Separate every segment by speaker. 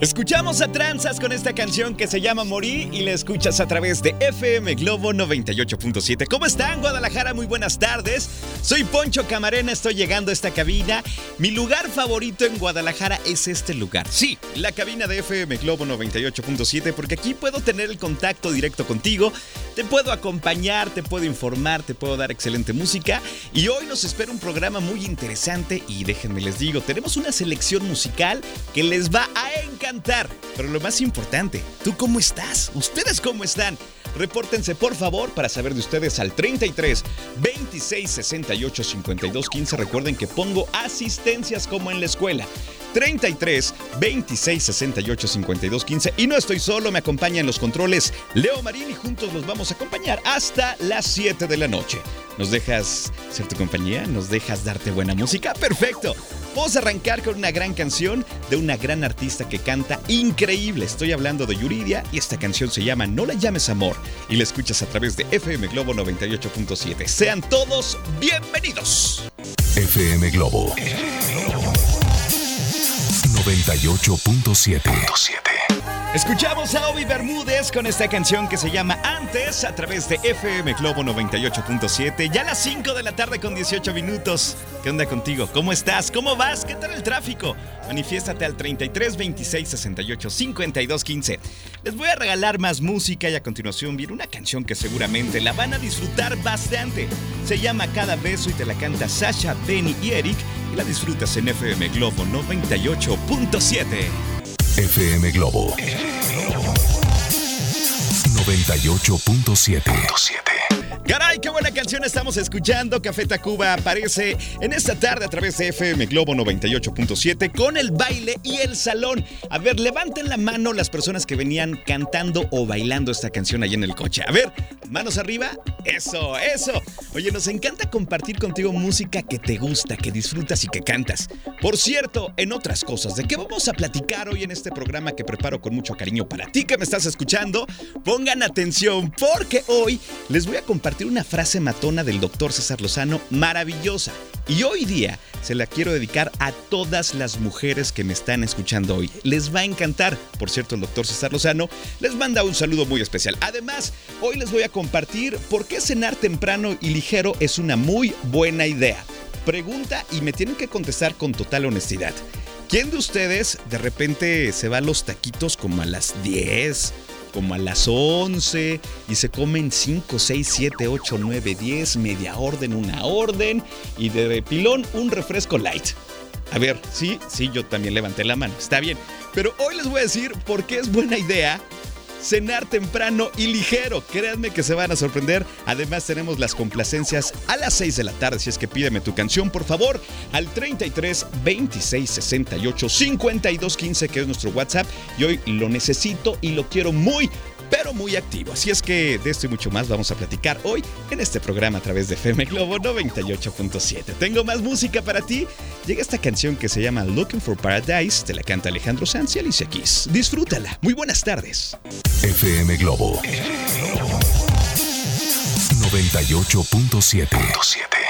Speaker 1: Escuchamos a Tranzas con esta canción que se llama Morí y la escuchas a través de FM Globo 98.7. ¿Cómo están, Guadalajara? Muy buenas tardes. Soy Poncho Camarena, estoy llegando a esta cabina. Mi lugar favorito en Guadalajara es este lugar. Sí, la cabina de FM Globo 98.7, porque aquí puedo tener el contacto directo contigo, te puedo acompañar, te puedo informar, te puedo dar excelente música. Y hoy nos espera un programa muy interesante y déjenme les digo, tenemos una selección musical que les va a encantar. Pero lo más importante, ¿tú cómo estás? ¿Ustedes cómo están? Repórtense por favor para saber de ustedes al 33 26 68 52 15. Recuerden que pongo asistencias como en la escuela. 33 26 68 52 15. Y no estoy solo, me acompañan los controles Leo Marín y juntos los vamos a acompañar hasta las 7 de la noche. ¿Nos dejas ser tu compañía? ¿Nos dejas darte buena música? Perfecto. Vamos a arrancar con una gran canción de una gran artista que canta increíble. Estoy hablando de Yuridia y esta canción se llama No la llames amor y la escuchas a través de FM Globo 98.7. Sean todos bienvenidos.
Speaker 2: FM Globo 98.7.
Speaker 1: Escuchamos a Obi Bermúdez con esta canción que se llama Antes a través de FM Globo 98.7. Ya a las 5 de la tarde con 18 minutos. ¿Qué onda contigo? ¿Cómo estás? ¿Cómo vas? ¿Qué tal el tráfico? Manifiéstate al 33 26 68 52 15. Les voy a regalar más música y a continuación viene una canción que seguramente la van a disfrutar bastante. Se llama Cada beso y te la canta Sasha, Benny y Eric y la disfrutas en FM Globo 98.7.
Speaker 2: FM Globo 98.7.
Speaker 1: Caray, qué buena canción estamos escuchando. Café Tacuba aparece en esta tarde a través de FM Globo 98.7 con el baile y el salón. A ver, levanten la mano las personas que venían cantando o bailando esta canción ahí en el coche. A ver, manos arriba. Eso, eso. Oye, nos encanta compartir contigo música que te gusta, que disfrutas y que cantas. Por cierto, en otras cosas, ¿de qué vamos a platicar hoy en este programa que preparo con mucho cariño para ti que me estás escuchando? Pongan atención porque hoy les voy a compartir una frase matona del doctor César Lozano maravillosa. Y hoy día se la quiero dedicar a todas las mujeres que me están escuchando hoy. Les va a encantar. Por cierto, el doctor César Lozano les manda un saludo muy especial. Además, hoy les voy a compartir por qué cenar temprano y ligero es una muy buena idea. Pregunta y me tienen que contestar con total honestidad. ¿Quién de ustedes de repente se va a los taquitos como a las 10? como a las 11 y se comen 5, 6, 7, 8, 9, 10, media orden, una orden y de pilón un refresco light. A ver, sí, sí, yo también levanté la mano, está bien. Pero hoy les voy a decir por qué es buena idea cenar temprano y ligero. Créanme que se van a sorprender. Además tenemos las complacencias a las 6 de la tarde. Si es que pídeme tu canción, por favor, al 33 26 68 52 15, que es nuestro WhatsApp. Y hoy lo necesito y lo quiero muy, pero muy activo. Así es que de esto y mucho más vamos a platicar hoy en este programa a través de FM Globo 98.7. Tengo más música para ti. Llega esta canción que se llama Looking for Paradise, te la canta Alejandro Sanz y Alicia Keys. Disfrútala. Muy buenas tardes.
Speaker 2: FM Globo 98.7.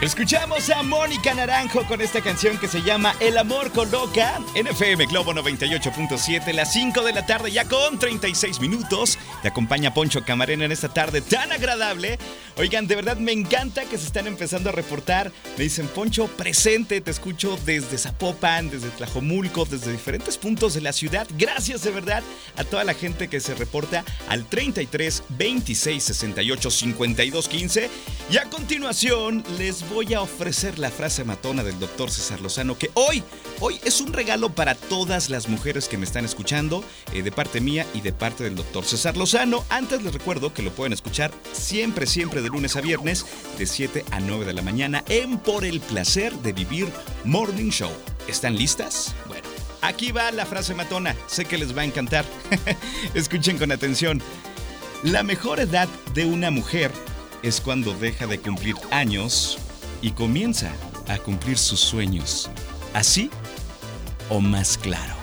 Speaker 1: Escuchamos a Mónica Naranjo con esta canción que se llama El amor coloca en FM Globo 98.7, las 5 de la tarde ya con 36 minutos. Te acompaña Poncho Camarena en esta tarde tan agradable. Oigan, de verdad me encanta que se están empezando a reportar. Me dicen, Poncho, presente, te escucho desde Zapopan, desde Tlajomulco, desde diferentes puntos de la ciudad. Gracias de verdad a toda la gente que se reporta al 33 26 68 52 15. Y a continuación les voy a ofrecer la frase matona del doctor César Lozano, que hoy, hoy es un regalo para todas las mujeres que me están escuchando, eh, de parte mía y de parte del doctor César Lozano. Antes les recuerdo que lo pueden escuchar siempre, siempre de lunes a viernes, de 7 a 9 de la mañana, en Por el placer de vivir Morning Show. ¿Están listas? Bueno, aquí va la frase matona. Sé que les va a encantar. Escuchen con atención. La mejor edad de una mujer es cuando deja de cumplir años y comienza a cumplir sus sueños. ¿Así o más claro?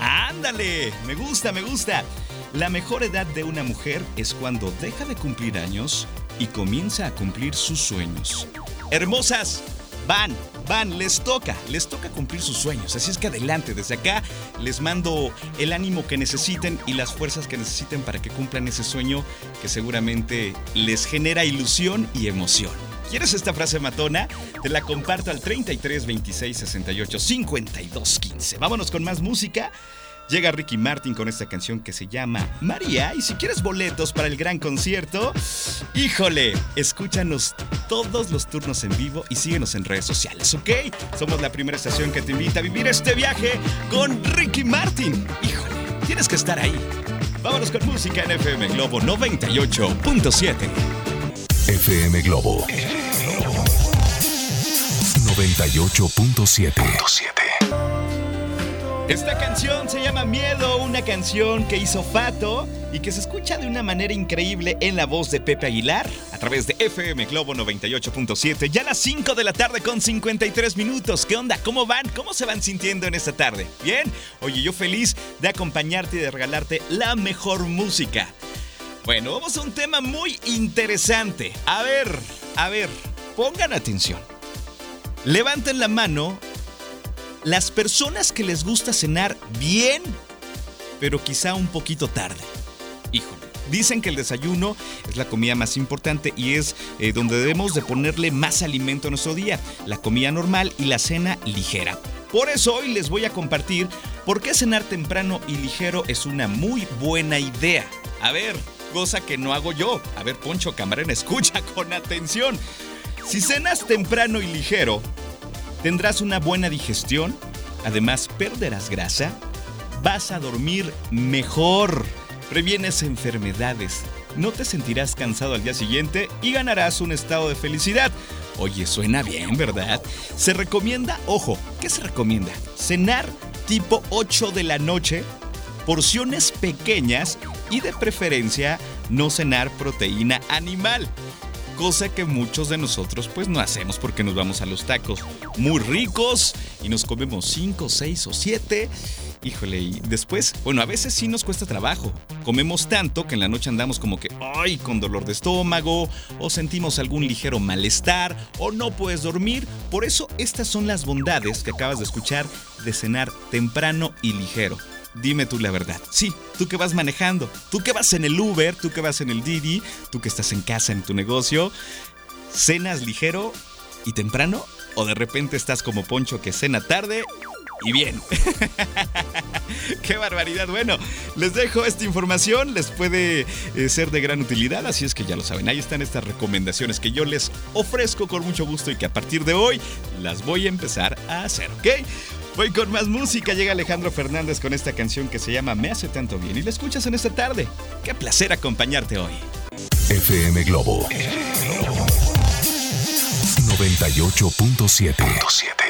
Speaker 1: ¡Ándale! Me gusta, me gusta. La mejor edad de una mujer es cuando deja de cumplir años y comienza a cumplir sus sueños. Hermosas, van, van, les toca, les toca cumplir sus sueños. Así es que adelante, desde acá les mando el ánimo que necesiten y las fuerzas que necesiten para que cumplan ese sueño que seguramente les genera ilusión y emoción. ¿Quieres esta frase matona? Te la comparto al 33 26 68 52 15. Vámonos con más música. Llega Ricky Martin con esta canción que se llama María. Y si quieres boletos para el gran concierto, híjole, escúchanos todos los turnos en vivo y síguenos en redes sociales, ¿ok? Somos la primera estación que te invita a vivir este viaje con Ricky Martin. Híjole, tienes que estar ahí. Vámonos con música en FM Globo 98.7.
Speaker 2: FM Globo 98.7.
Speaker 1: Esta canción se llama Miedo, una canción que hizo Fato y que se escucha de una manera increíble en la voz de Pepe Aguilar a través de FM Globo 98.7. Ya a las 5 de la tarde con 53 minutos. ¿Qué onda? ¿Cómo van? ¿Cómo se van sintiendo en esta tarde? ¿Bien? Oye, yo feliz de acompañarte y de regalarte la mejor música. Bueno, vamos a un tema muy interesante. A ver, a ver, pongan atención. Levanten la mano las personas que les gusta cenar bien, pero quizá un poquito tarde. Híjole. Dicen que el desayuno es la comida más importante y es eh, donde debemos de ponerle más alimento a nuestro día, la comida normal y la cena ligera. Por eso hoy les voy a compartir por qué cenar temprano y ligero es una muy buena idea. A ver, cosa que no hago yo. A ver, Poncho Camarena, escucha con atención. Si cenas temprano y ligero, Tendrás una buena digestión, además perderás grasa, vas a dormir mejor, previenes enfermedades, no te sentirás cansado al día siguiente y ganarás un estado de felicidad. Oye, suena bien, ¿verdad? Se recomienda, ojo, ¿qué se recomienda? Cenar tipo 8 de la noche, porciones pequeñas y de preferencia no cenar proteína animal cosa que muchos de nosotros pues no hacemos porque nos vamos a los tacos muy ricos y nos comemos 5, 6 o 7. Híjole, y después, bueno, a veces sí nos cuesta trabajo. Comemos tanto que en la noche andamos como que, ay, con dolor de estómago, o sentimos algún ligero malestar, o no puedes dormir. Por eso, estas son las bondades que acabas de escuchar de cenar temprano y ligero. Dime tú la verdad. Sí, tú que vas manejando, tú que vas en el Uber, tú que vas en el Didi, tú que estás en casa en tu negocio, cenas ligero y temprano o de repente estás como Poncho que cena tarde y bien. ¡Qué barbaridad! Bueno, les dejo esta información, les puede eh, ser de gran utilidad, así es que ya lo saben, ahí están estas recomendaciones que yo les ofrezco con mucho gusto y que a partir de hoy las voy a empezar a hacer, ¿ok? Voy con más música. Llega Alejandro Fernández con esta canción que se llama Me hace tanto bien y la escuchas en esta tarde. Qué placer acompañarte hoy.
Speaker 2: FM Globo 98.7.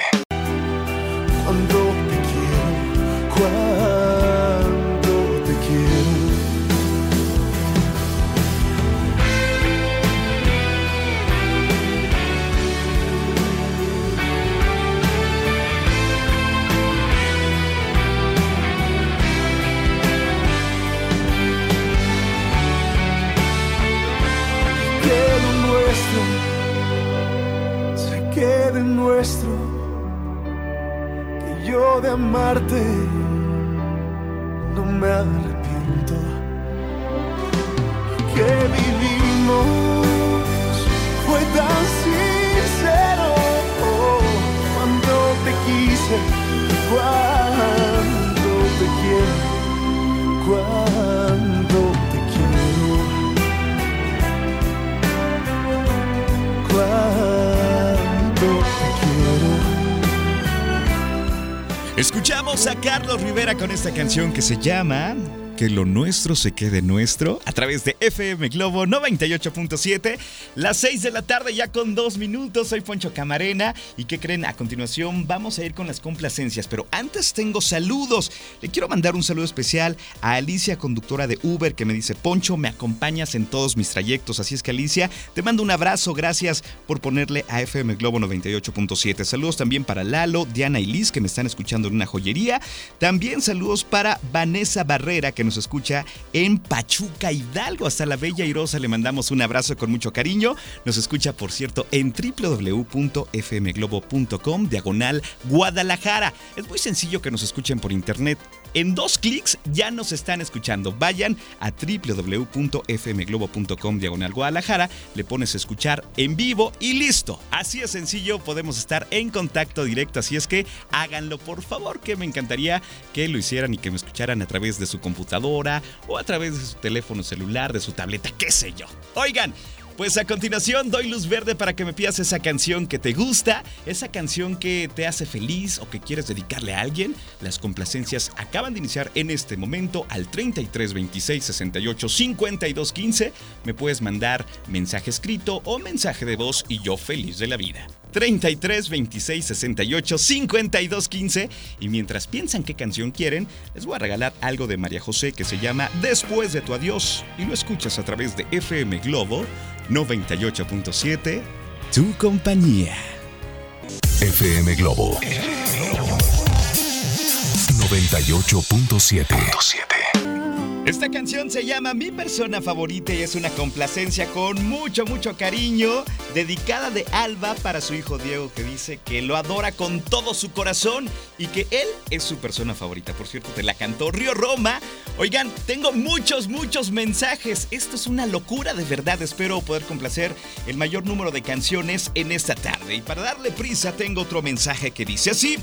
Speaker 3: quise, cuando te quiero, cuando te quiero, cuando te quiero.
Speaker 1: Escuchamos a Carlos Rivera con esta canción que se llama que lo nuestro se quede nuestro a través de FM Globo 98.7. Las 6 de la tarde ya con dos minutos. Soy Poncho Camarena y ¿qué creen? A continuación vamos a ir con las complacencias, pero antes tengo saludos. Le quiero mandar un saludo especial a Alicia, conductora de Uber, que me dice, Poncho, me acompañas en todos mis trayectos. Así es que Alicia, te mando un abrazo. Gracias por ponerle a FM Globo 98.7. Saludos también para Lalo, Diana y Liz, que me están escuchando en una joyería. También saludos para Vanessa Barrera, que nos escucha en Pachuca, Hidalgo. Hasta la Bella Irosa le mandamos un abrazo con mucho cariño. Nos escucha, por cierto, en www.fmglobo.com, diagonal Guadalajara. Es muy sencillo que nos escuchen por internet. En dos clics ya nos están escuchando. Vayan a www.fmglobo.com, diagonal Guadalajara, le pones escuchar en vivo y listo. Así es sencillo, podemos estar en contacto directo. Así es que háganlo, por favor, que me encantaría que lo hicieran y que me escucharan a través de su computadora o a través de su teléfono celular, de su tableta, qué sé yo. Oigan, pues a continuación doy luz verde para que me pidas esa canción que te gusta, esa canción que te hace feliz o que quieres dedicarle a alguien. Las complacencias acaban de iniciar en este momento al 33 26 68 52 15. Me puedes mandar mensaje escrito o mensaje de voz y yo feliz de la vida. 33 26 68 52 15 y mientras piensan qué canción quieren, les voy a regalar algo de María José que se llama Después de tu adiós y lo escuchas a través de FM Globo 98.7, tu compañía.
Speaker 2: FM Globo 98.7.
Speaker 1: Esta canción se llama Mi persona favorita y es una complacencia con mucho, mucho cariño, dedicada de Alba para su hijo Diego, que dice que lo adora con todo su corazón y que él es su persona favorita. Por cierto, te la cantó Río Roma. Oigan, tengo muchos, muchos mensajes. Esto es una locura de verdad. Espero poder complacer el mayor número de canciones en esta tarde. Y para darle prisa, tengo otro mensaje que dice así.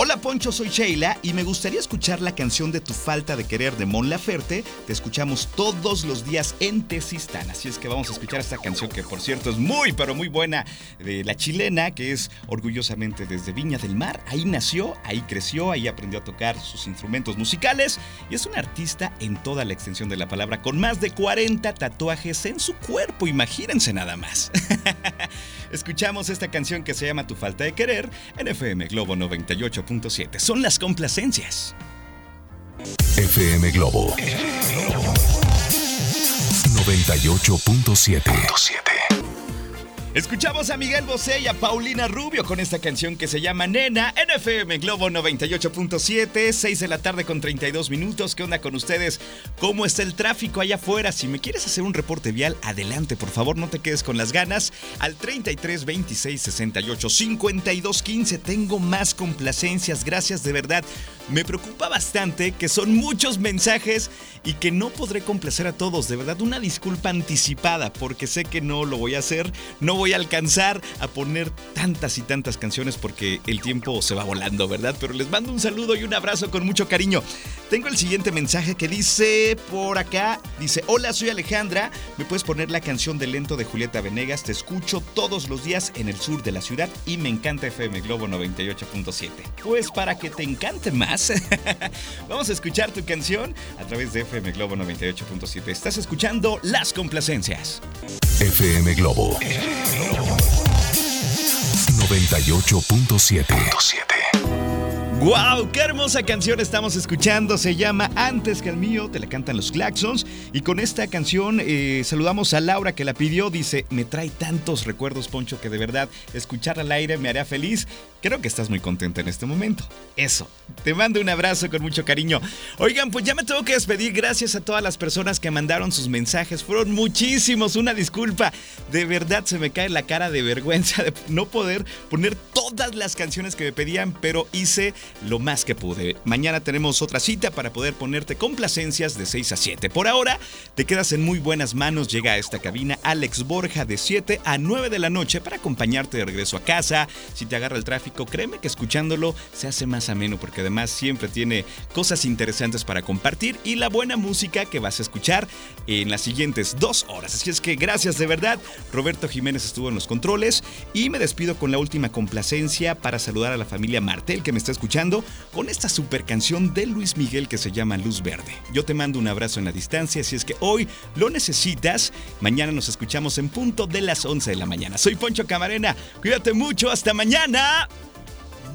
Speaker 1: Hola Poncho, soy Sheila y me gustaría escuchar la canción de Tu falta de querer de Mon Laferte. Te escuchamos todos los días en Tesistán. Así es que vamos a escuchar esta canción que por cierto es muy pero muy buena de la chilena que es orgullosamente desde Viña del Mar. Ahí nació, ahí creció, ahí aprendió a tocar sus instrumentos musicales y es una artista en toda la extensión de la palabra con más de 40 tatuajes en su cuerpo. Imagínense nada más. Escuchamos esta canción que se llama Tu falta de querer en FM Globo 98.7. Son las complacencias.
Speaker 2: FM Globo 98.7.
Speaker 1: Escuchamos a Miguel Bosé y a Paulina Rubio con esta canción que se llama Nena en FM Globo 98.7, 6 de la tarde con 32 minutos. ¿Qué onda con ustedes? ¿Cómo está el tráfico allá afuera? Si me quieres hacer un reporte vial, adelante, por favor, no te quedes con las ganas. Al 33 26 68 52 15 tengo más complacencias, gracias de verdad. Me preocupa bastante que son muchos mensajes y que no podré complacer a todos. De verdad, una disculpa anticipada porque sé que no lo voy a hacer. No voy a alcanzar a poner tantas y tantas canciones porque el tiempo se va volando, ¿verdad? Pero les mando un saludo y un abrazo con mucho cariño. Tengo el siguiente mensaje que dice por acá, dice, hola, soy Alejandra, ¿me puedes poner la canción de Lento de Julieta Venegas? Te escucho todos los días en el sur de la ciudad y me encanta FM Globo 98.7. Pues para que te encante más, vamos a escuchar tu canción a través de FM Globo 98.7. Estás escuchando Las Complacencias.
Speaker 2: FM Globo 98.7.
Speaker 1: ¡Wow! ¡Qué hermosa canción estamos escuchando! Se llama Antes que el mío, te la cantan los Claxons. Y con esta canción eh, saludamos a Laura que la pidió. Dice, me trae tantos recuerdos, Poncho, que de verdad escuchar al aire me hará feliz. Creo que estás muy contenta en este momento. Eso. Te mando un abrazo con mucho cariño. Oigan, pues ya me tengo que despedir. Gracias a todas las personas que mandaron sus mensajes. Fueron muchísimos. Una disculpa. De verdad se me cae la cara de vergüenza de no poder poner todas las canciones que me pedían, pero hice lo más que pude. Mañana tenemos otra cita para poder ponerte complacencias de 6 a 7. Por ahora, te quedas en muy buenas manos. Llega a esta cabina Alex Borja de 7 a 9 de la noche para acompañarte de regreso a casa. Si te agarra el tráfico, créeme que escuchándolo se hace más ameno porque además siempre tiene cosas interesantes para compartir y la buena música que vas a escuchar en las siguientes dos horas. Así es que gracias de verdad. Roberto Jiménez estuvo en los controles y me despido con la última complacencia para saludar a la familia Martel que me está escuchando con esta super canción de Luis Miguel que se llama Luz Verde. Yo te mando un abrazo en la distancia si es que hoy lo necesitas. Mañana nos escuchamos en punto de las 11 de la mañana. Soy Poncho Camarena. Cuídate mucho. Hasta mañana.